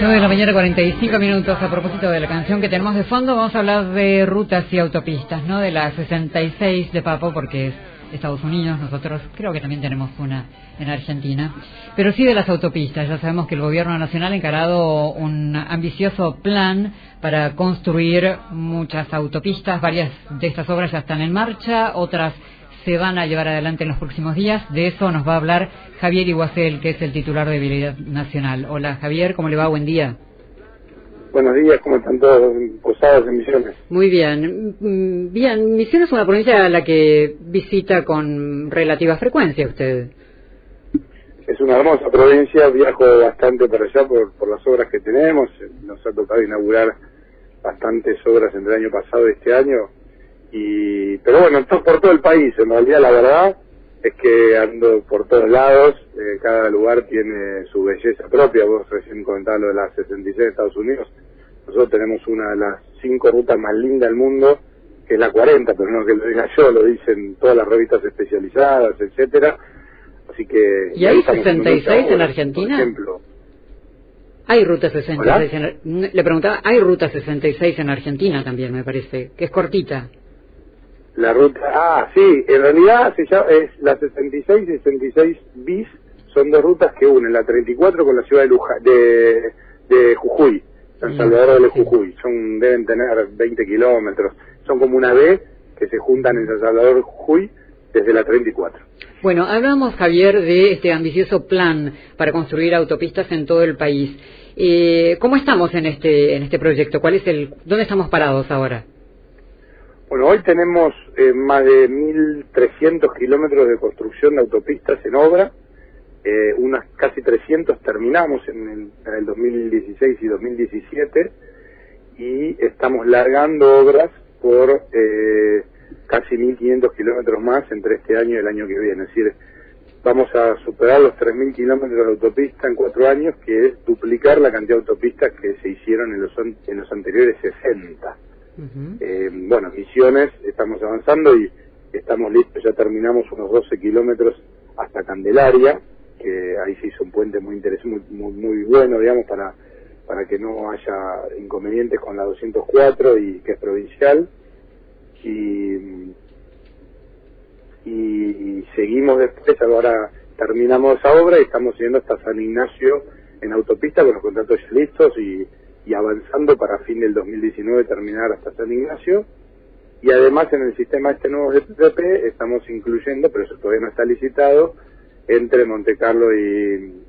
9 de la mañana, 45 minutos. A propósito de la canción que tenemos de fondo, vamos a hablar de rutas y autopistas, ¿no? De la 66 de Papo, porque es Estados Unidos, nosotros creo que también tenemos una en Argentina, pero sí de las autopistas. Ya sabemos que el Gobierno Nacional ha encarado un ambicioso plan para construir muchas autopistas. Varias de estas obras ya están en marcha, otras se van a llevar adelante en los próximos días. De eso nos va a hablar Javier Iguacel, que es el titular de Vialidad Nacional. Hola Javier, ¿cómo le va? Buen día. Buenos días, ¿cómo están todos posados en Misiones? Muy bien. Mm, bien, Misiones es una provincia a la que visita con relativa frecuencia usted. Es una hermosa provincia, viajo bastante para allá por, por las obras que tenemos. Nos ha tocado inaugurar bastantes obras entre el año pasado y este año y pero bueno, por todo el país, en realidad la verdad es que ando por todos lados, eh, cada lugar tiene su belleza propia, vos recién comentabas lo de las 66 de Estados Unidos, nosotros tenemos una de las cinco rutas más lindas del mundo, que es la 40, pero no que lo diga yo, lo dicen todas las revistas especializadas, etcétera así que... ¿Y hay 66 en, Argentina? Por ejemplo. Hay ruta 66, en, le preguntaba, hay ruta 66 en Argentina también, me parece, que es cortita. La ruta, ah, sí, en realidad se llama, es la 66 y 66 bis, son dos rutas que unen la 34 con la ciudad de, Luja, de, de Jujuy, San Salvador de Jujuy, son deben tener 20 kilómetros, son como una B que se juntan en San Salvador de Jujuy desde la 34. Bueno, hablamos, Javier, de este ambicioso plan para construir autopistas en todo el país. Eh, ¿Cómo estamos en este, en este proyecto? ¿Cuál es el, ¿Dónde estamos parados ahora? Bueno, hoy tenemos eh, más de 1.300 kilómetros de construcción de autopistas en obra, eh, unas casi 300 terminamos en el, 2016 y 2017 y estamos largando obras por eh, casi 1.500 kilómetros más entre este año y el año que viene. Es decir, vamos a superar los 3.000 kilómetros de autopista en cuatro años, que es duplicar la cantidad de autopistas que se hicieron en los, en los anteriores 60. Eh, bueno, Misiones, estamos avanzando y estamos listos, ya terminamos unos 12 kilómetros hasta Candelaria, que ahí se hizo un puente muy interesante, muy, muy, bueno, digamos, para, para que no haya inconvenientes con la 204 y que es provincial. Y, y, seguimos después, ahora terminamos esa obra y estamos yendo hasta San Ignacio en autopista con los contratos listos y y avanzando para fin del 2019 terminar hasta San Ignacio. Y además en el sistema este nuevo de PPP estamos incluyendo, pero eso todavía no está licitado, entre Monte Carlo y,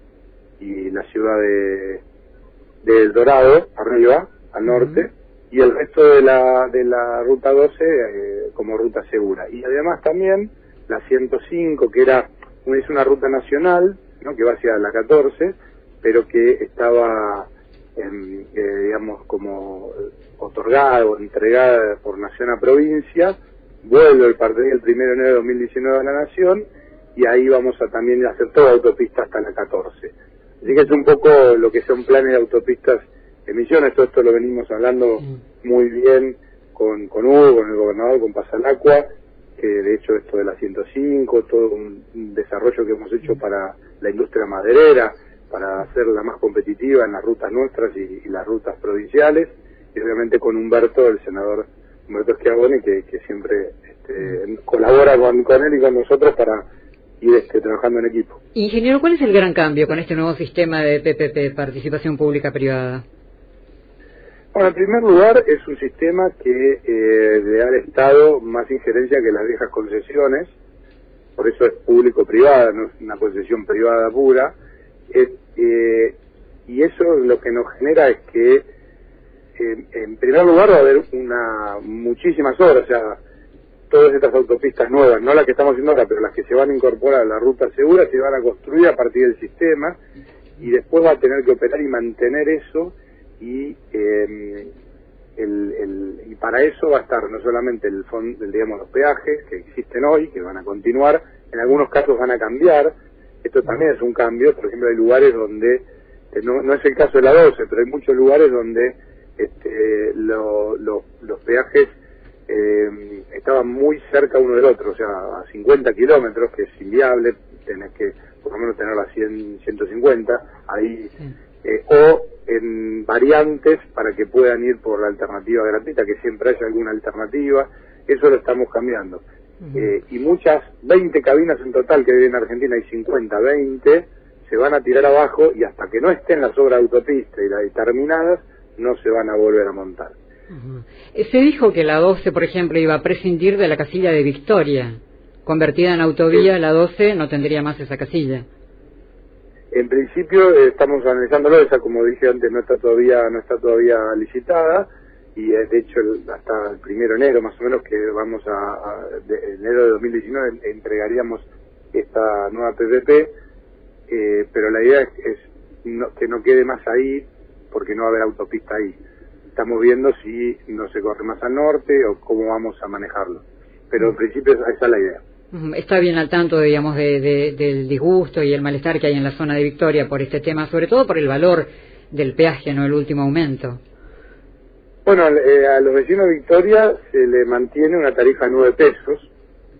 y la ciudad de, de El Dorado, arriba, al norte, y el resto de la, de la ruta 12 eh, como ruta segura. Y además también la 105, que era es una ruta nacional, ¿no? que va hacia la 14, pero que estaba eh, digamos, como otorgada o entregada por nación a provincia, vuelve el partido el 1 de enero de 2019 a la nación y ahí vamos a también hacer toda autopista hasta la 14. Así que es un poco lo que son planes de autopistas emisiones, todo esto lo venimos hablando muy bien con, con Hugo, con el gobernador, con Pasalacua, que de hecho esto de la 105, todo un desarrollo que hemos hecho para la industria maderera, para hacerla más competitiva en las rutas nuestras y, las rutas provinciales, y obviamente con Humberto, el senador Humberto Schiavone, que, que siempre este, colabora con, con, él y con nosotros para ir este, trabajando en equipo. Ingeniero, ¿cuál es el gran cambio con este nuevo sistema de PPP, participación pública-privada? Bueno, en primer lugar, es un sistema que eh, le da al Estado más injerencia que las viejas concesiones, por eso es público-privada, no es una concesión privada pura, eh, y eso lo que nos genera es que, en primer lugar, va a haber una muchísimas horas, o sea, todas estas autopistas nuevas, no las que estamos haciendo ahora, pero las que se van a incorporar a la ruta segura, se van a construir a partir del sistema y después va a tener que operar y mantener eso y em, el, y para eso va a estar no solamente el fondo, digamos los peajes que existen hoy, que van a continuar, en algunos casos van a cambiar, esto también es un cambio, por ejemplo, hay lugares donde, no, no es el caso de la 12, pero hay muchos lugares donde este, los peajes eh, estaban muy cerca uno del otro, o sea, a 50 kilómetros, que es inviable, tenés que por lo menos tener a 100, 150, ahí, eh, o en variantes para que puedan ir por la alternativa gratuita, que siempre haya alguna alternativa, eso lo estamos cambiando. Eh, y muchas, 20 cabinas en total que hay en Argentina, hay 50, 20, se van a tirar abajo y hasta que no estén las obras de autopista y las terminadas, no se van a volver a montar. Eh, se dijo que la 12, por ejemplo, iba a prescindir de la casilla de Victoria. Convertida en autovía, la 12 no tendría más esa casilla. En principio eh, estamos analizándolo, esa como dije antes no está todavía no está todavía licitada y de hecho hasta el primero de enero más o menos que vamos a, de enero de 2019 entregaríamos esta nueva PPP, eh, pero la idea es, que no quede más ahí porque no va a haber autopista ahí. Estamos viendo si no se corre más al norte o cómo vamos a manejarlo, pero en principio esa es la idea. Está bien al tanto, digamos, del disgusto y el malestar que hay en la zona de Victoria por este tema, sobre todo por el valor del peaje, ¿no? El último aumento. Bueno, eh, a los vecinos de Victoria se le mantiene una tarifa de 9 pesos,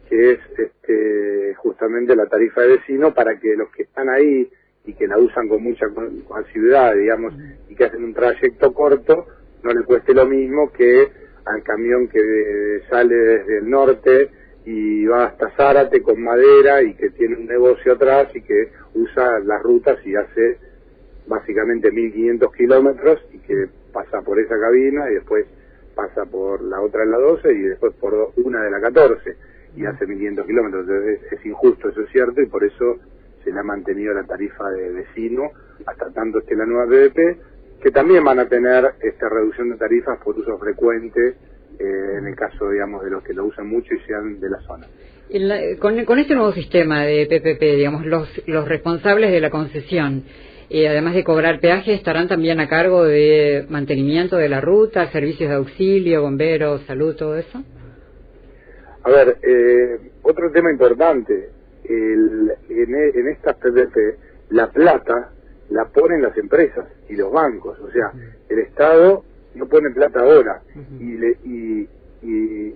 que es este, justamente la tarifa de vecino para que los que están ahí y que la usan con mucha asiduidad, digamos, y que hacen un trayecto corto, no le cueste lo mismo que al camión que sale desde el norte y va hasta Zárate con madera y que tiene un negocio atrás y que usa las rutas y hace básicamente 1500 kilómetros y que pasa por esa cabina y después pasa por la otra en la 12 y después por una de la 14 y hace 1500 kilómetros. Entonces es, injusto, eso es cierto, y por eso se le ha mantenido la tarifa de vecino hasta tanto esté la nueva PVP, que también van a tener esta reducción de tarifas por uso frecuente eh, en el caso, digamos, de los que lo usan mucho y sean de la zona. con, este nuevo sistema de PPP, digamos, los, los responsables de la concesión, eh, además de cobrar peaje, estarán también a cargo de mantenimiento de la ruta, servicios de auxilio, bomberos, salud, todo eso. A ver, eh, otro tema importante, el, en, en estas PPP, la plata la ponen las empresas y los bancos, o sea, el Estado no pone plata ahora. Y, le, y, y,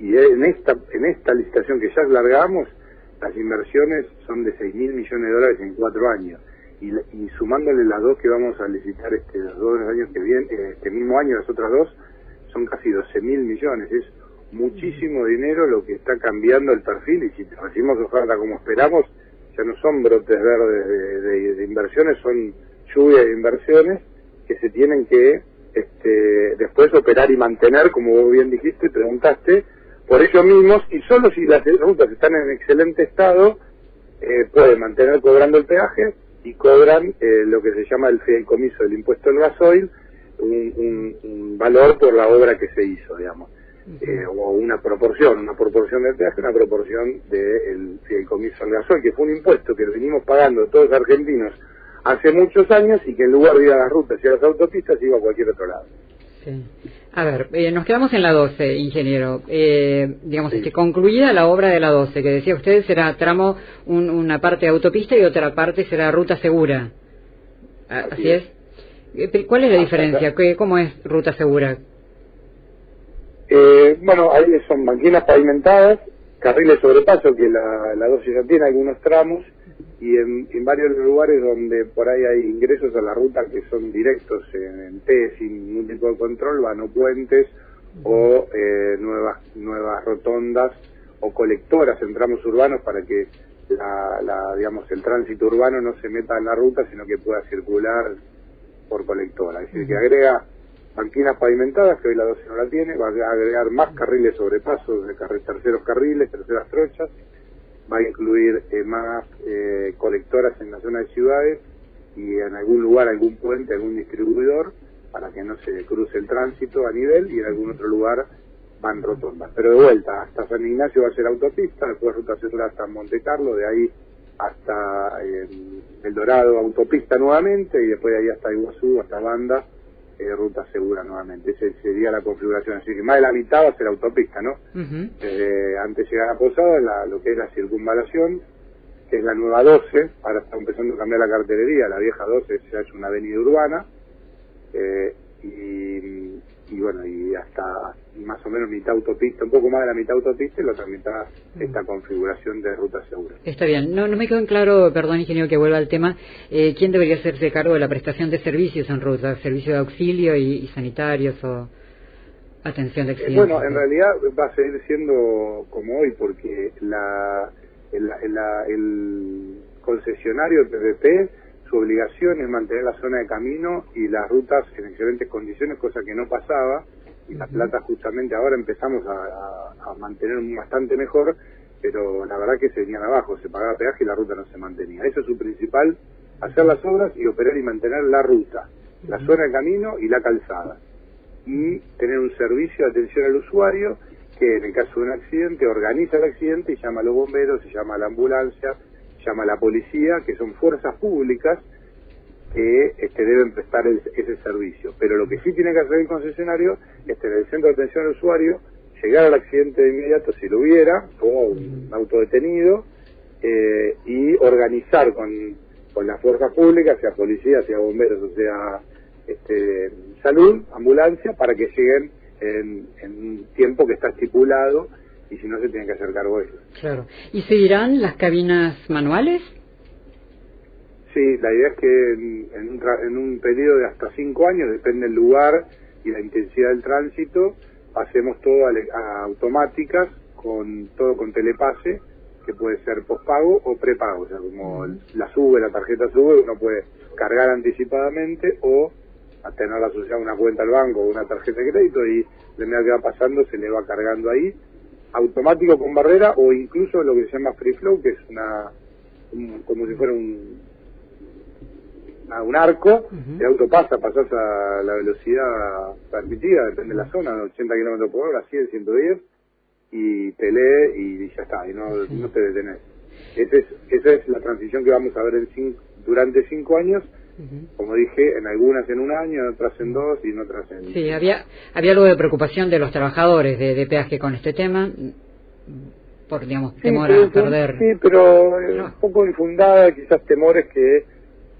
y, en esta en esta licitación que ya largamos las inversiones son de 6 mil millones de dólares en cuatro años. Y, y sumándole las dos que vamos a licitar este los dos años que vienen este mismo año las otras dos son casi 12 mil millones. Es muchísimo dinero lo que está cambiando el perfil. Y si recibimos oferta como esperamos ya no son brotes verdes de inversiones son lluvia de inversiones que se tienen que este, después operar y mantener, como vos bien dijiste, preguntaste, por ellos mismos, y solo si las rutas están en excelente estado, eh, pueden mantener cobrando el peaje y cobran eh, lo que se llama el fideicomiso del impuesto al gasoil, un, valor por la obra que se hizo, digamos. Eh, o una proporción, una proporción del peaje, una proporción del fideicomiso al gasoil, que fue un impuesto que venimos pagando todos los argentinos hace muchos años y que en lugar de ir a las rutas y a las autopistas iba a cualquier otro lado. Sí. A ver, eh, nos quedamos en la 12, ingeniero. Eh, digamos, que concluida la obra de la 12, que decía usted será tramo, una parte de autopista y otra parte será ruta segura. Ah, ¿Así, es? Eh, ¿Cuál es la diferencia? ¿Cómo es ruta segura? Eh, bueno, ahí son máquinas pavimentadas, carriles sobrepaso, que la, la 12 ya tiene algunos tramos, y en, varios lugares donde por ahí hay ingresos a la ruta que son directos en, T sin ningún tipo de control, van o puentes o eh, nuevas nuevas rotondas o colectoras en tramos urbanos para que la, digamos el tránsito urbano no se meta en la ruta sino que pueda circular por colectora. Es decir que agrega banquinas pavimentadas que hoy la 12 no la tiene va a agregar más carriles sobrepasos de terceros carriles terceras trochas va a incluir eh, más eh, colectoras en la zona de ciudades y en algún lugar algún puente, algún distribuidor para que no se cruce el tránsito a nivel y en algún otro lugar van rotondas. Pero de vuelta, hasta San Ignacio va a ser autopista, después ruta central hasta Monte Carlo, de ahí hasta eh, El Dorado autopista nuevamente y después de ahí hasta Iguazú, hasta Banda eh, ruta segura nuevamente. Esa sería la configuración. Así que más de la mitad va a ser autopista, ¿no? antes de llegar a Posada, la, lo que es la circunvalación, que es la nueva 12, ahora está empezando a cambiar la cartelería, la vieja 12 se ha hecho una avenida urbana, eh, y, y bueno, y hasta más o menos mitad autopista, un poco más de la mitad autopista y la otra mitad esta configuración de ruta segura. Está bien, no, no me quedó en claro, perdón ingeniero que vuelva al tema, eh, ¿quién debería hacerse cargo de la prestación de servicios en ruta? ¿Servicio de auxilio y, sanitarios o atención de eh, accidentes? bueno, en realidad va a seguir siendo como hoy porque la, el, el concesionario PPP su obligación es mantener la zona de camino y las rutas en excelentes condiciones, cosa que no pasaba, y la plata justamente ahora empezamos a, mantener bastante mejor, pero la verdad que se venían abajo, se pagaba peaje y la ruta no se mantenía. Eso es su principal, hacer las obras y operar y mantener la ruta, la zona de camino y la calzada. Y tener un servicio de atención al usuario que en el caso de un accidente organiza el accidente y llama a los bomberos, y llama a la ambulancia, llama la policía, que son fuerzas públicas que este, deben prestar ese servicio. Pero lo que sí tiene que hacer el concesionario es tener el centro de atención al usuario, llegar al accidente de inmediato si lo hubiera, como un auto detenido, eh, y organizar con, con las fuerzas públicas, sea policía, sea bomberos, o sea este, salud, ambulancia, para que lleguen en, en un tiempo que está estipulado y si no se tienen que hacer cargo ellos. Claro. ¿Y seguirán las cabinas manuales? Sí, la idea es que en, un, en un periodo de hasta cinco años, depende del lugar y la intensidad del tránsito, hacemos todo a, automáticas, con todo con telepase, que puede ser pospago o prepago, o sea, como la sube, la tarjeta sube, uno puede cargar anticipadamente o tenerla asociada a una cuenta al banco o una tarjeta de crédito y de medida que va pasando se le va cargando ahí automático con barrera o incluso lo que se llama free flow, que es una como si fuera un un arco, el auto pasa, pasas a la velocidad permitida, depende de la zona, 80 kilómetros por hora, 100, 110, y te lee y ya está, y no, no te detenés. Esa es, esa es la transición que vamos a ver en durante cinco años como dije, en algunas en un año, en otras en dos y en otras en... Sí, había, había algo de preocupación de los trabajadores de, de peaje con este tema, por, digamos, temor a perder... Sí, pero eh, un poco infundada, quizás temores que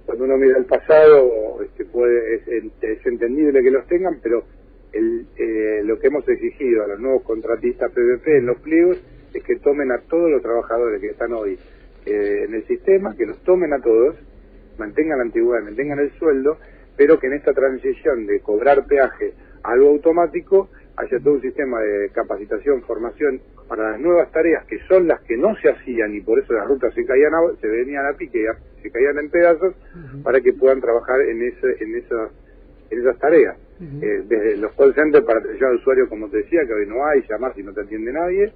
cuando uno mira el pasado este, puede, es, entendible que los tengan, pero el, eh, lo que hemos exigido a los nuevos contratistas PVP en los pliegos es que tomen a todos los trabajadores que están hoy eh, en el sistema, que los tomen a todos, mantengan la antigüedad, mantengan el sueldo, pero que en esta transición de cobrar peaje a algo automático haya todo un sistema de capacitación, formación para las nuevas tareas que son las que no se hacían y por eso las rutas se caían se venían a pique, se caían en pedazos para que puedan trabajar en ese, en esas en esas tareas. Eh, desde los call centers para atención al usuario, como te decía, que hoy no hay, llamar si no te atiende nadie,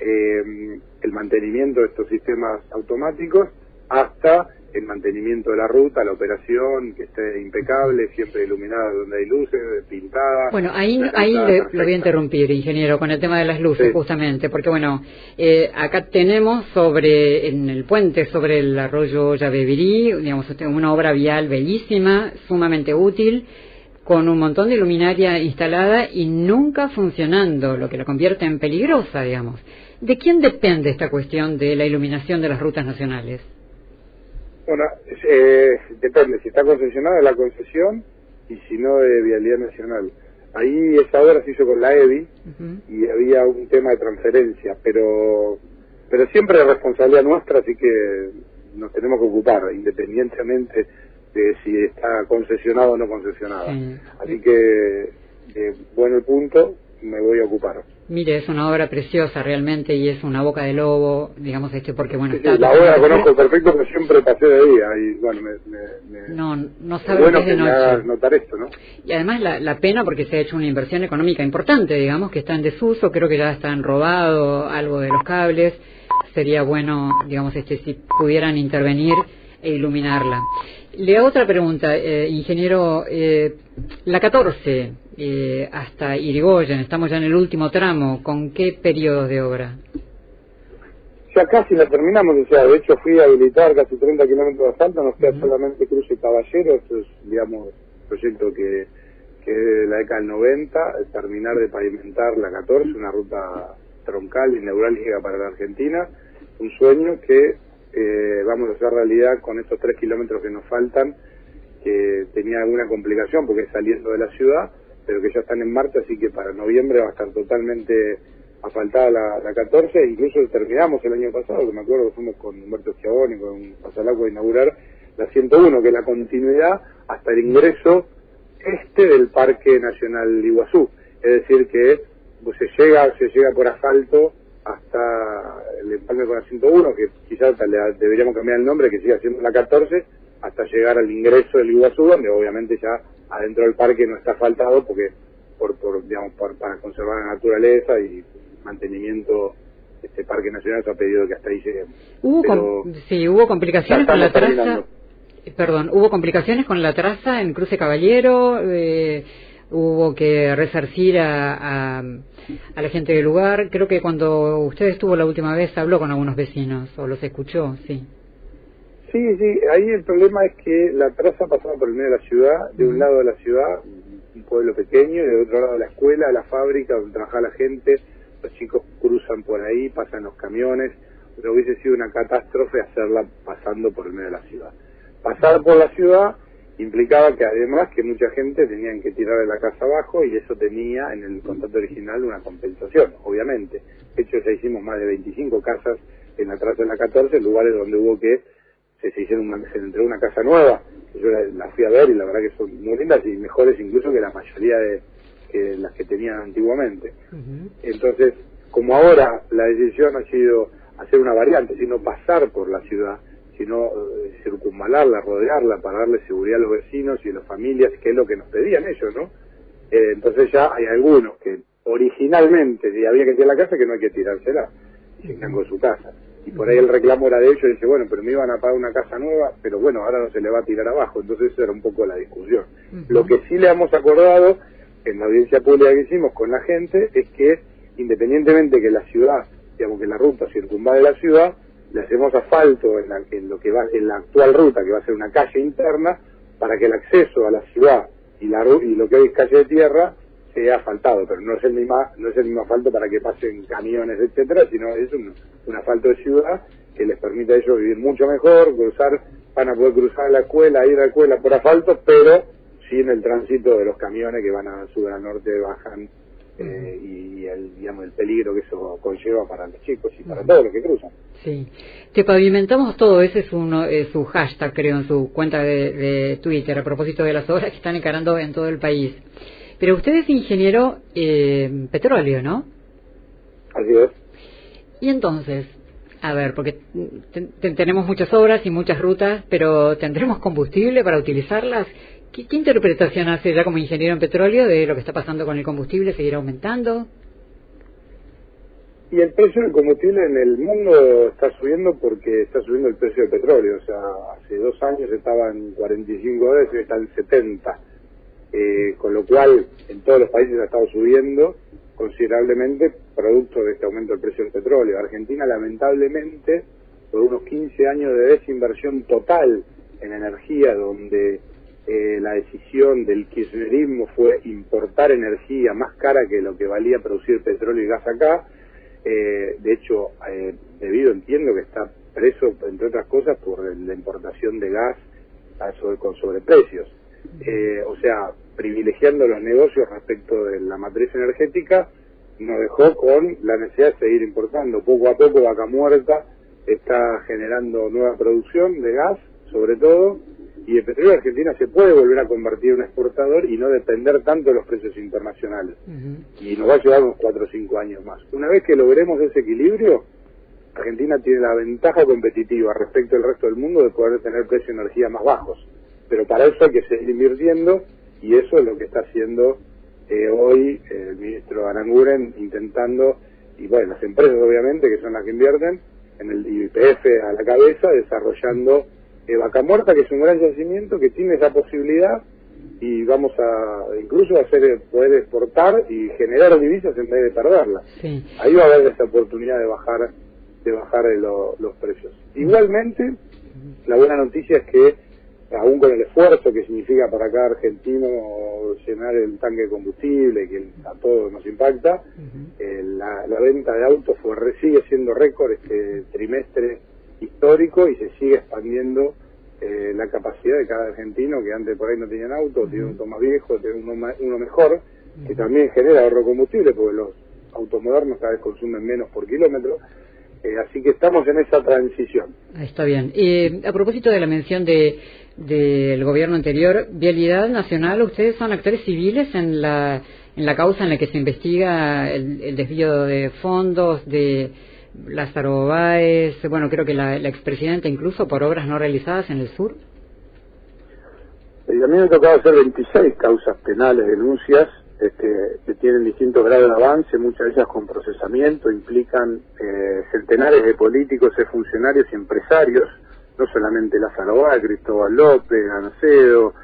eh, el mantenimiento de estos sistemas automáticos, hasta el mantenimiento de la ruta, la operación, que esté impecable, siempre iluminada donde hay luces, pintada. Bueno, ahí, ahí le, lo voy a interrumpir, ingeniero, con el tema de las luces, justamente, porque bueno, eh, acá tenemos sobre, en el puente sobre el arroyo Yabevirí, digamos, una obra vial bellísima, sumamente útil, con un montón de luminaria instalada y nunca funcionando, lo que la convierte en peligrosa, digamos. ¿De quién depende esta cuestión de la iluminación de las rutas nacionales? Bueno, eh, depende, si está concesionada la concesión y si no de Vialidad Nacional. Ahí esa obra se hizo con la EBI y había un tema de transferencia, pero pero siempre es responsabilidad nuestra, así que nos tenemos que ocupar, independientemente de si está concesionado o no concesionada. Así que, eh, bueno el punto, me voy a ocupar. Mire, es una obra preciosa realmente y es una boca de lobo, digamos, este porque bueno... está, la obra la conozco perfecto, pero siempre pasé de día y bueno, me... no, no sabe bueno de noche. notar esto, ¿no? Y además la, la pena porque se ha hecho una inversión económica importante, digamos, que está en desuso, creo que ya están robado algo de los cables, sería bueno, digamos, este si pudieran intervenir e iluminarla. Le hago otra pregunta, eh, ingeniero, eh, la 14 eh, hasta Irigoyen, estamos ya en el último tramo, ¿con qué periodos de obra? Ya casi la terminamos, o sea, de hecho fui a habilitar casi 30 kilómetros de asfalto, nos queda solamente Cruce Caballero, esto es, digamos, proyecto que, que es de la década del 90, terminar de pavimentar la 14, una ruta troncal y neurálgica para la Argentina, un sueño que eh, vamos a hacer realidad con estos tres kilómetros que nos faltan, que tenía alguna complicación porque es saliendo de la ciudad, pero que ya están en marcha, así que para noviembre va a estar totalmente asfaltada la, la 14, incluso terminamos el año pasado, que me acuerdo que fuimos con Humberto Schiavone, con Pasalaco a inaugurar la 101, que es la continuidad hasta el ingreso este del Parque Nacional Iguazú, es decir que se llega se llega por asfalto hasta el empalme con la 101, que quizás deberíamos cambiar el nombre, que siga siendo la 14, hasta llegar al ingreso del Iguazú, donde obviamente ya adentro del parque no está asfaltado porque por, por digamos para conservar la naturaleza y mantenimiento este parque nacional se ha pedido que hasta ahí lleguemos. Hubo sí, hubo complicaciones con la traza. Perdón, hubo complicaciones con la traza en Cruce Caballero. Eh, hubo que resarcir a, a, la gente del lugar. Creo que cuando usted estuvo la última vez habló con algunos vecinos o los escuchó, sí. Sí, sí, ahí el problema es que la traza pasaba por el medio de la ciudad, de un lado de la ciudad, un pueblo pequeño, y del otro lado de la escuela, la fábrica donde trabajaba la gente, los chicos cruzan por ahí, pasan los camiones, pero hubiese sido una catástrofe hacerla pasando por el medio de la ciudad. Pasar por la ciudad implicaba que además que mucha gente tenían que tirar de la casa abajo y eso tenía en el contrato original una compensación, obviamente. De hecho ya hicimos más de 25 casas en la traza de la 14, lugares donde hubo que se, hicieron una, se entregó una casa nueva. Yo la, fui a ver y la verdad que son muy lindas y mejores incluso que la mayoría de que las que tenían antiguamente. Entonces, como ahora la decisión ha sido hacer una variante, sino pasar por la ciudad, sino eh, circunvalarla, rodearla para darle seguridad a los vecinos y a las familias, que es lo que nos pedían ellos, ¿no? Eh, entonces ya hay algunos que originalmente había que tirar la casa que no hay que tirársela y se quedan su casa. Y por ahí el reclamo era de ellos y dice, bueno, pero me iban a pagar una casa nueva, pero bueno, ahora no se le va a tirar abajo. Entonces eso era un poco la discusión. Lo que sí le hemos acordado en la audiencia pública que hicimos con la gente es que independientemente que la ciudad, digamos que la ruta circunvale la ciudad, le hacemos asfalto en, en lo que va en la actual ruta, que va a ser una calle interna, para que el acceso a la ciudad y, la, y lo que es calle de tierra sea asfaltado, pero no es el mismo, no es el mismo asfalto para que pasen camiones, etcétera, sino es un, un asfalto de ciudad que les permite a ellos vivir mucho mejor, cruzar, van a poder cruzar la escuela, ir a la escuela por asfalto, pero sin el tránsito de los camiones que van a sur, al norte, bajan eh, y el, digamos, el peligro que eso conlleva para los chicos y para todos los que cruzan. Sí, te pavimentamos todo, ese es, uno, su hashtag, creo, en su cuenta de, Twitter, a propósito de las obras que están encarando en todo el país. Pero usted es ingeniero eh, petróleo, ¿no? Así es. Y entonces, a ver, porque tenemos muchas obras y muchas rutas, pero ¿tendremos combustible para utilizarlas? ¿Qué, interpretación hace ya como ingeniero en petróleo de lo que está pasando con el combustible? ¿Seguirá aumentando? Y el precio del combustible en el mundo está subiendo porque está subiendo el precio del petróleo. O sea, hace dos años estaba en 45 dólares y está en 70. Eh, con lo cual, en todos los países ha estado subiendo considerablemente producto de este aumento del precio del petróleo. Argentina, lamentablemente, por unos 15 años de desinversión total en energía, donde eh, la decisión del kirchnerismo fue importar energía más cara que lo que valía producir petróleo y gas acá. Eh, de hecho, eh, debido, entiendo que está preso, entre otras cosas, por la importación de gas con sobreprecios. o sea, privilegiando los negocios respecto de la matriz energética, nos dejó con la necesidad de seguir importando. Poco a poco, Vaca Muerta está generando nueva producción de gas, sobre todo, y el petróleo de Argentina se puede volver a convertir en un exportador y no depender tanto de los precios internacionales. Y nos va a llevar unos 4 o 5 años más. Una vez que logremos ese equilibrio, Argentina tiene la ventaja competitiva respecto al resto del mundo de poder tener precios de energía más bajos. Pero para eso hay que seguir invirtiendo y eso es lo que está haciendo eh, hoy el ministro Aranguren intentando, y bueno, las empresas obviamente que son las que invierten, en el IPF a la cabeza, desarrollando eh, Vaca Muerta, que es un gran yacimiento que tiene esa posibilidad y vamos a incluso hacer poder exportar y generar divisas en vez de perderlas. Ahí va a haber esa oportunidad de bajar de bajar los precios. Igualmente, la buena noticia es que aún con el esfuerzo que significa para cada argentino llenar el tanque de combustible, que a todos nos impacta, eh, la, la, venta de autos fue, sigue siendo récord este trimestre histórico y se sigue expandiendo eh, la capacidad de cada argentino que antes por ahí no tenían auto, tiene un auto más viejo, tiene uno, uno mejor, que también genera ahorro de combustible, porque los automodernos cada vez consumen menos por kilómetro. Eh, así que estamos en esa transición. Está bien. Y a propósito de la mención de del gobierno anterior, Vialidad Nacional, ustedes son actores civiles en la en la causa en la que se investiga el, desvío de fondos de Lázaro Báez, bueno, creo que la, la expresidenta incluso por obras no realizadas en el sur. Eh, a mí me ha tocado hacer 26 causas penales, denuncias, este, que tienen distintos grados de avance, muchas de ellas con procesamiento, implican eh, centenares de políticos, de funcionarios y empresarios, no solamente Lázaro Báez, Cristóbal López, Gancedo,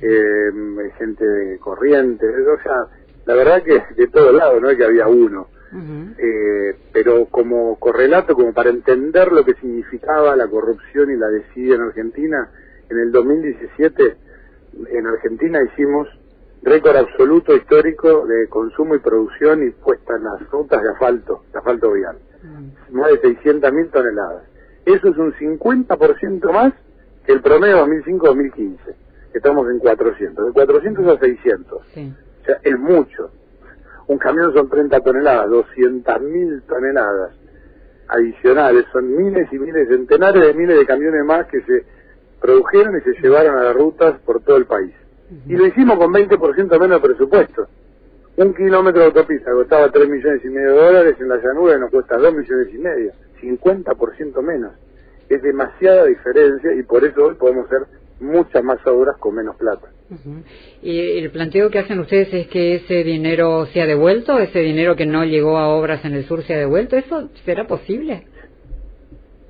eh, gente de Corrientes, o sea, la verdad que de todos lados, no es que había uno. Eh, pero como correlato, como para entender lo que significaba la corrupción y la desidia en Argentina, en el 2017 en Argentina hicimos récord absoluto histórico de consumo y producción y puesta en las rutas de asfalto, de asfalto vial. Más de 600.000 toneladas. Eso es un 50% más que el promedio 2005-2015. Estamos en 400. De 400 a 600. Sí. O sea, es mucho. Un camión son 30 toneladas, 200.000 toneladas adicionales. Son miles y miles, centenares de miles de camiones más que se produjeron y se llevaron a las rutas por todo el país. Y lo hicimos con 20% menos de presupuesto. Un kilómetro de autopista costaba 3 millones y medio de dólares, en la llanura nos cuesta 2 millones y medio, 50% menos. Es demasiada diferencia y por eso hoy podemos hacer muchas más obras con menos plata. ¿Y el planteo que hacen ustedes es que ese dinero sea devuelto, ese dinero que no llegó a obras en el sur sea devuelto? ¿Eso será posible?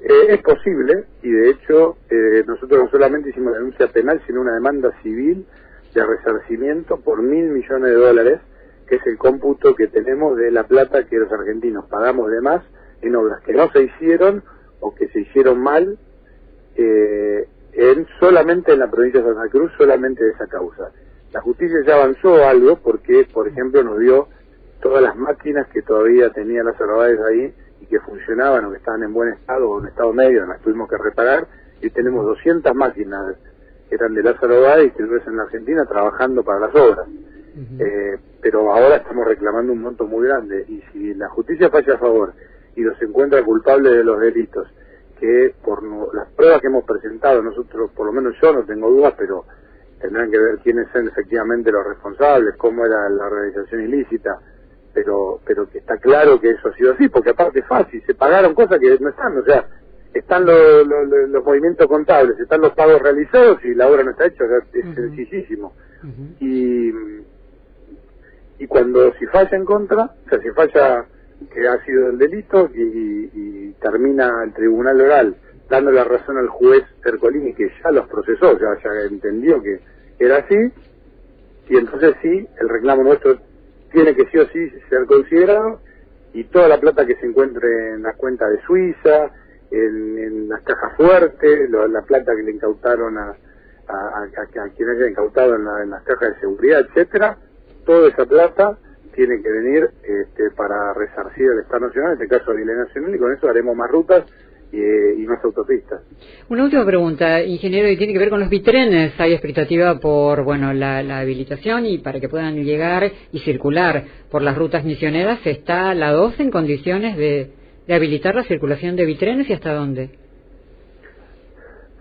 Eh, es posible y de hecho eh, nosotros no solamente hicimos la denuncia penal, sino una demanda civil de resarcimiento por mil millones de dólares, que es el cómputo que tenemos de la plata que los argentinos pagamos de más en obras que no se hicieron o que se hicieron mal eh, en solamente en la provincia de Santa Cruz, solamente de esa causa. La justicia ya avanzó algo porque, por ejemplo, nos dio todas las máquinas que todavía tenía las Báez ahí y que funcionaban o que estaban en buen estado o en estado medio, las tuvimos que reparar y tenemos 200 máquinas que eran de Lázaro Báez y que en la Argentina trabajando para las obras. eh, pero ahora estamos reclamando un monto muy grande y si la justicia falla a favor y los encuentra culpables de los delitos, que por las pruebas que hemos presentado, nosotros, por lo menos yo no tengo dudas, pero tendrán que ver quiénes son efectivamente los responsables, cómo era la realización ilícita, pero pero que está claro que eso ha sido así, porque aparte es fácil, se pagaron cosas que no están, o sea, están los, los, movimientos contables, están los pagos realizados y la obra no está hecha, es sencillísimo. Y y cuando si falla en contra, o sea, si falla que ha sido el delito y, y termina el tribunal oral dando la razón al juez Ercolini que ya los procesó, ya, ya entendió que era así, y entonces sí, el reclamo nuestro tiene que sí o sí ser considerado y toda la plata que se encuentre en la cuenta de Suiza, en, las cajas fuertes, la plata que le incautaron a, a, a, quienes haya incautado en, en, las cajas de seguridad, etcétera, toda esa plata tiene que venir este, para resarcir el Estado Nacional, en este caso a nivel nacional, y con eso haremos más rutas y, más autopistas. Una última pregunta, ingeniero, y tiene que ver con los bitrenes. Hay expectativa por bueno la, habilitación y para que puedan llegar y circular por las rutas misioneras. ¿Está la 2 en condiciones de, de habilitar la circulación de bitrenes y hasta dónde?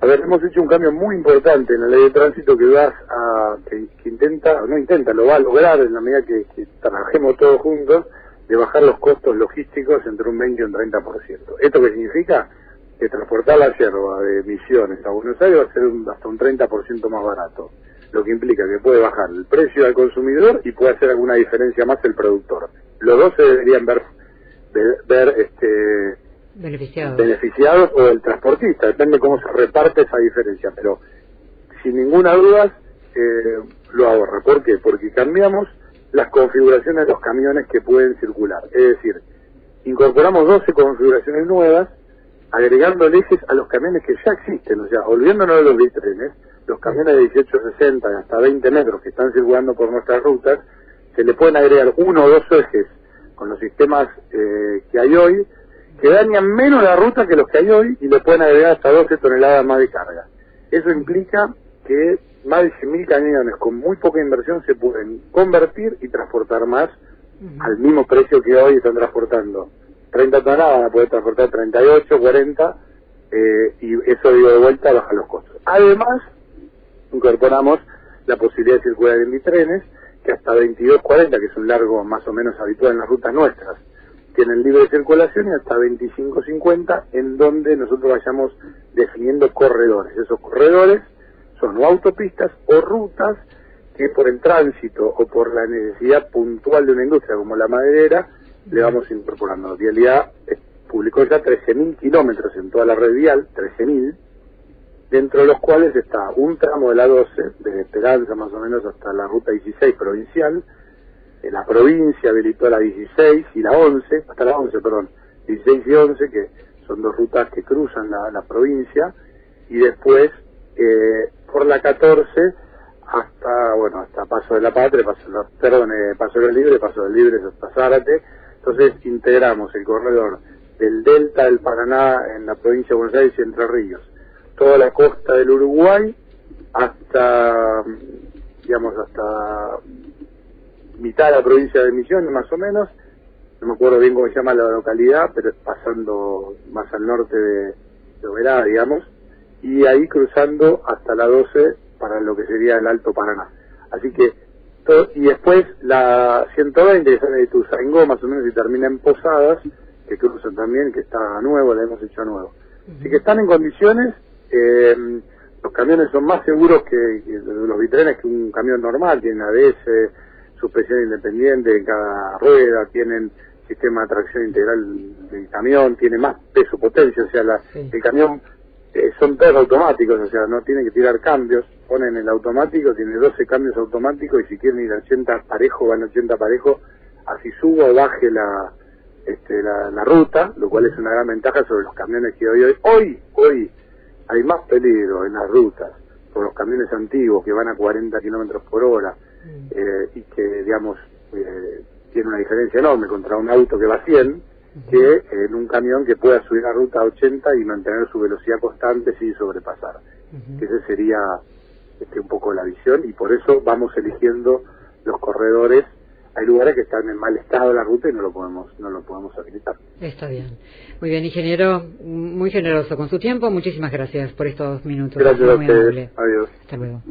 A ver, hemos hecho un cambio muy importante en la ley de tránsito que va a, que, intenta, no intenta, lo va a lograr en la medida que, trabajemos todos juntos, de bajar los costos logísticos entre un 20 y un 30%. ¿Esto qué significa? Que transportar la yerba de Misiones a Buenos Aires va a ser hasta un 30% más barato, lo que implica que puede bajar el precio al consumidor y puede hacer alguna diferencia más el productor. Los dos se deberían ver, ver este, beneficiados. beneficiados o el transportista, depende cómo se reparte esa diferencia, pero sin ninguna duda eh, lo ahorra. ¿Por qué? Porque cambiamos las configuraciones de los camiones que pueden circular. Es decir, incorporamos 12 configuraciones nuevas, agregando ejes a los camiones que ya existen, o sea, olvidándonos de los bitrenes, los camiones de 1860 hasta 20 metros que están circulando por nuestras rutas, se le pueden agregar uno o dos ejes con los sistemas eh, que hay hoy, que dañan menos la ruta que los que hay hoy y le pueden agregar hasta 12 toneladas más de carga. Eso implica que más de 100.000 camiones con muy poca inversión se pueden convertir y transportar más al mismo precio que hoy están transportando. 30 toneladas van a poder transportar 38, 40 eh, y eso digo de vuelta baja los costos. Además, incorporamos la posibilidad de circular en bitrenes que hasta 22.40, que es un largo más o menos habitual en las rutas nuestras, tienen libre circulación y hasta 25.50 en donde nosotros vayamos definiendo corredores. Esos corredores son o autopistas o rutas que por el tránsito o por la necesidad puntual de una industria como la maderera le vamos incorporando. Vialidad publicó ya 13.000 kilómetros en toda la red vial, 13.000, dentro de los cuales está un tramo de la 12, de Esperanza más o menos hasta la ruta 16 provincial, la provincia habilitó la 16 y la 11, hasta la 11, perdón, 16 y 11, que son dos rutas que cruzan la, provincia, y después eh, por la 14 hasta, bueno, hasta Paso de la Patria, Paso, perdón, eh, Paso del Libre, Paso del Libre hasta Zárate, entonces integramos el corredor del delta del Paraná en la provincia de Buenos Aires y Entre Ríos, toda la costa del Uruguay hasta, digamos, hasta mitad de la provincia de Misiones, más o menos, no me acuerdo bien cómo se llama la localidad, pero pasando más al norte de, de digamos, y ahí cruzando hasta la 12 para lo que sería el Alto Paraná. Así que, y después la 120 que sale de Tuzangó, más o menos, y termina en Posadas, que cruzan también, que está nuevo, la hemos hecho nuevo. Así que están en condiciones, eh, los camiones son más seguros que, los vitrenes que un camión normal, tienen ABS, suspensión independiente en cada rueda, tienen sistema de tracción integral del camión, tiene más peso, potencia, o sea, la, el camión eh, son todos automáticos, o sea, no tienen que tirar cambios, ponen el automático, tiene 12 cambios automáticos y si quieren ir a 80 parejo, van a 80 parejo, así suba o baje la, este, la, ruta, lo cual es una gran ventaja sobre los camiones que hoy, hoy, hoy, hoy hay más peligro en las rutas por los camiones antiguos que van a 40 kilómetros por hora. Eh, y que, digamos, eh, tiene una diferencia enorme contra un auto que va a 100 que en un camión que pueda subir la ruta a 80 y mantener su velocidad constante sin sobrepasar. que Esa sería este, un poco la visión y por eso vamos eligiendo los corredores hay lugares que están en mal estado la ruta y no lo podemos no lo podemos habilitar. Está bien. Muy bien, ingeniero, muy generoso con su tiempo. Muchísimas gracias por estos minutos. Gracias a. Adiós. Hasta luego.